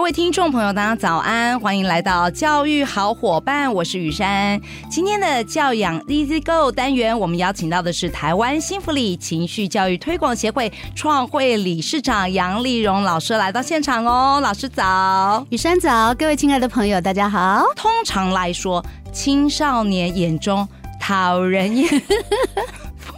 各位听众朋友，大家早安，欢迎来到教育好伙伴，我是雨珊。今天的教养 Easy Go 单元，我们邀请到的是台湾幸福里情绪教育推广协会创会理事长杨丽蓉老师来到现场哦。老师早，雨珊早，各位亲爱的朋友，大家好。通常来说，青少年眼中讨人厌。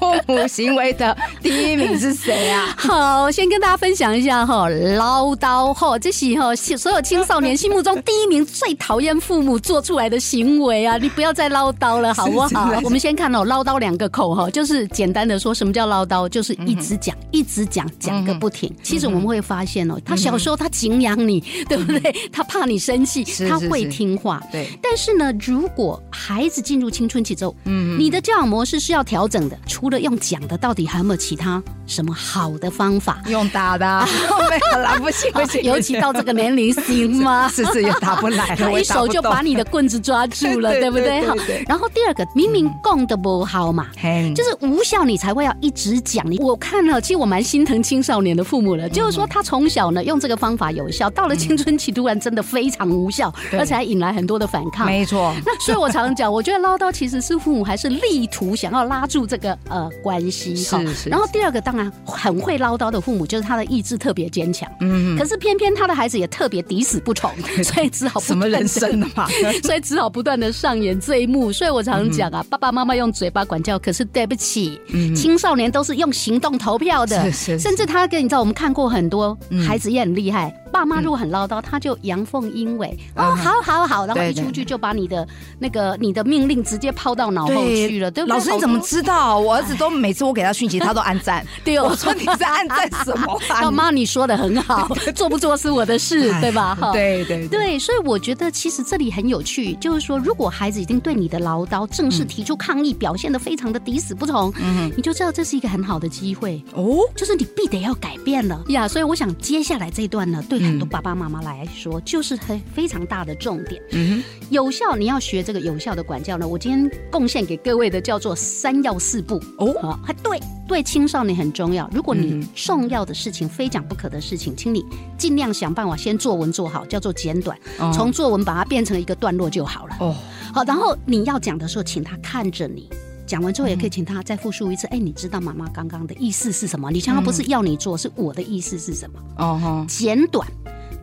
父母行为的第一名是谁啊？好，先跟大家分享一下哈，唠叨哈，这是哈所有青少年心目中第一名最讨厌父母做出来的行为啊！你不要再唠叨了，好不好？我们先看哦，唠叨两个口哈，就是简单的说，什么叫唠叨？就是一直讲，一直讲，讲个不停。其实我们会发现哦，他小时候他敬仰你，对不对？他怕你生气，他会听话。对。但是呢，如果孩子进入青春期之后，嗯，你的教养模式是要调整的。除了用讲的，到底还有没有其他什么好的方法？用打的，没有啦，不行不行，尤其到这个年龄行吗？是是也打不来，他一手就把你的棍子抓住了，对不对？好，然后第二个，明明供的不好嘛，就是无效，你才会要一直讲。你我看了，其实我蛮心疼青少年的父母了，就是说他从小呢用这个方法有效，到了青春期突然真的非常无效，而且还引来很多的反抗。没错，那所以我常常讲，我觉得唠叨其实是父母还是力图想要拉住这个。呃，关系是是。然后第二个，当然很会唠叨的父母，就是他的意志特别坚强。嗯。可是偏偏他的孩子也特别抵死不从，所以只好什么人生的嘛，所以只好不断的上演这一幕。所以我常常讲啊，爸爸妈妈用嘴巴管教，可是对不起，青少年都是用行动投票的。是是。甚至他跟你知道，我们看过很多孩子也很厉害。爸妈如果很唠叨，他就阳奉阴违。哦，好好好，然后一出去就把你的那个你的命令直接抛到脑后去了，对不对？老师你怎么知道我？儿子都每次我给他讯息，他都按赞。对，我说你在按赞什么？妈妈，你说的很好，做不做是我的事，对吧？哈，对对对，所以我觉得其实这里很有趣，就是说，如果孩子已经对你的唠叨正式提出抗议，表现的非常的抵死不从，你就知道这是一个很好的机会哦，就是你必得要改变了呀。所以我想接下来这一段呢，对很多爸爸妈妈来说，就是很非常大的重点。嗯，有效，你要学这个有效的管教呢，我今天贡献给各位的叫做三要四不。哦，还对，对青少年很重要。如果你重要的事情、非讲不可的事情，请你尽量想办法先作文做好，叫做简短，从作文把它变成一个段落就好了。哦，好，然后你要讲的时候，请他看着你，讲完之后也可以请他再复述一次。哎，你知道妈妈刚刚的意思是什么？你想要不是要你做，是我的意思是什么？哦，简短。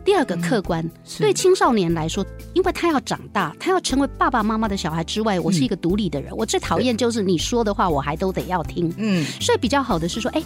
第二个客观，嗯、对青少年来说，因为他要长大，他要成为爸爸妈妈的小孩之外，我是一个独立的人。嗯、我最讨厌就是你说的话，我还都得要听。嗯，所以比较好的是说，哎，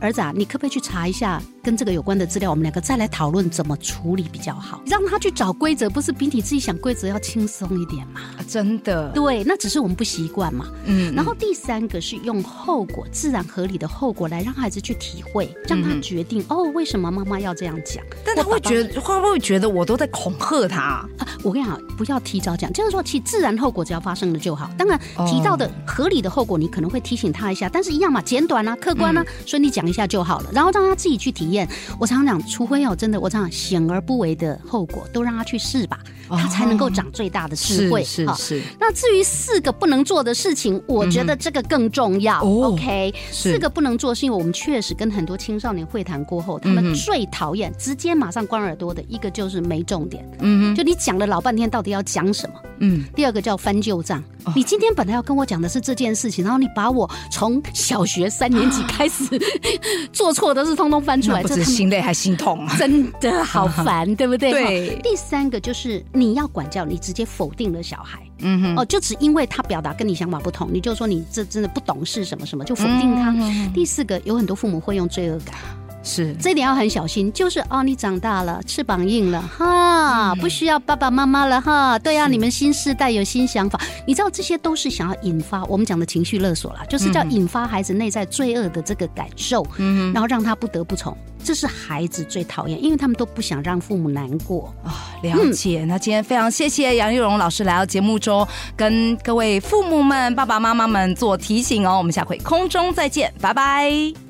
儿子啊，你可不可以去查一下？跟这个有关的资料，我们两个再来讨论怎么处理比较好。让他去找规则，不是比你自己想规则要轻松一点吗？真的，对，那只是我们不习惯嘛。嗯。然后第三个是用后果，自然合理的后果来让孩子去体会，让他决定、嗯、哦，为什么妈妈要这样讲？但他会觉得，会不会觉得我都在恐吓他？啊，我跟你讲，不要提早讲，就是说，其自然后果只要发生了就好。当然，提到的合理的后果，你可能会提醒他一下，但是一样嘛，简短啊，客观啊，嗯、所以你讲一下就好了，然后让他自己去体验。我常常讲，除非有真的，我常常显而不为的后果，都让他去试吧，他才能够长最大的智慧。是是是。那至于四个不能做的事情，我觉得这个更重要。OK，四个不能做，是因为我们确实跟很多青少年会谈过后，他们最讨厌直接马上关耳朵的一个就是没重点。嗯，就你讲了老半天，到底要讲什么？嗯。第二个叫翻旧账，你今天本来要跟我讲的是这件事情，然后你把我从小学三年级开始 做错的事通通翻出来，这是。心累还心痛，真的好烦，对不对？对。第三个就是你要管教，你直接否定了小孩，嗯哼，哦，就只因为他表达跟你想法不同，你就说你这真的不懂事什么什么，就否定他。第四个，有很多父母会用罪恶感。是，这一点要很小心。就是哦，你长大了，翅膀硬了哈，不需要爸爸妈妈了哈。对啊，你们新世代有新想法，你知道这些都是想要引发我们讲的情绪勒索啦，就是叫引发孩子内在罪恶的这个感受，嗯，然后让他不得不从。这是孩子最讨厌，因为他们都不想让父母难过啊。了解。那今天非常谢谢杨玉荣老师来到节目中，跟各位父母们、爸爸妈妈们做提醒哦。我们下回空中再见，拜拜。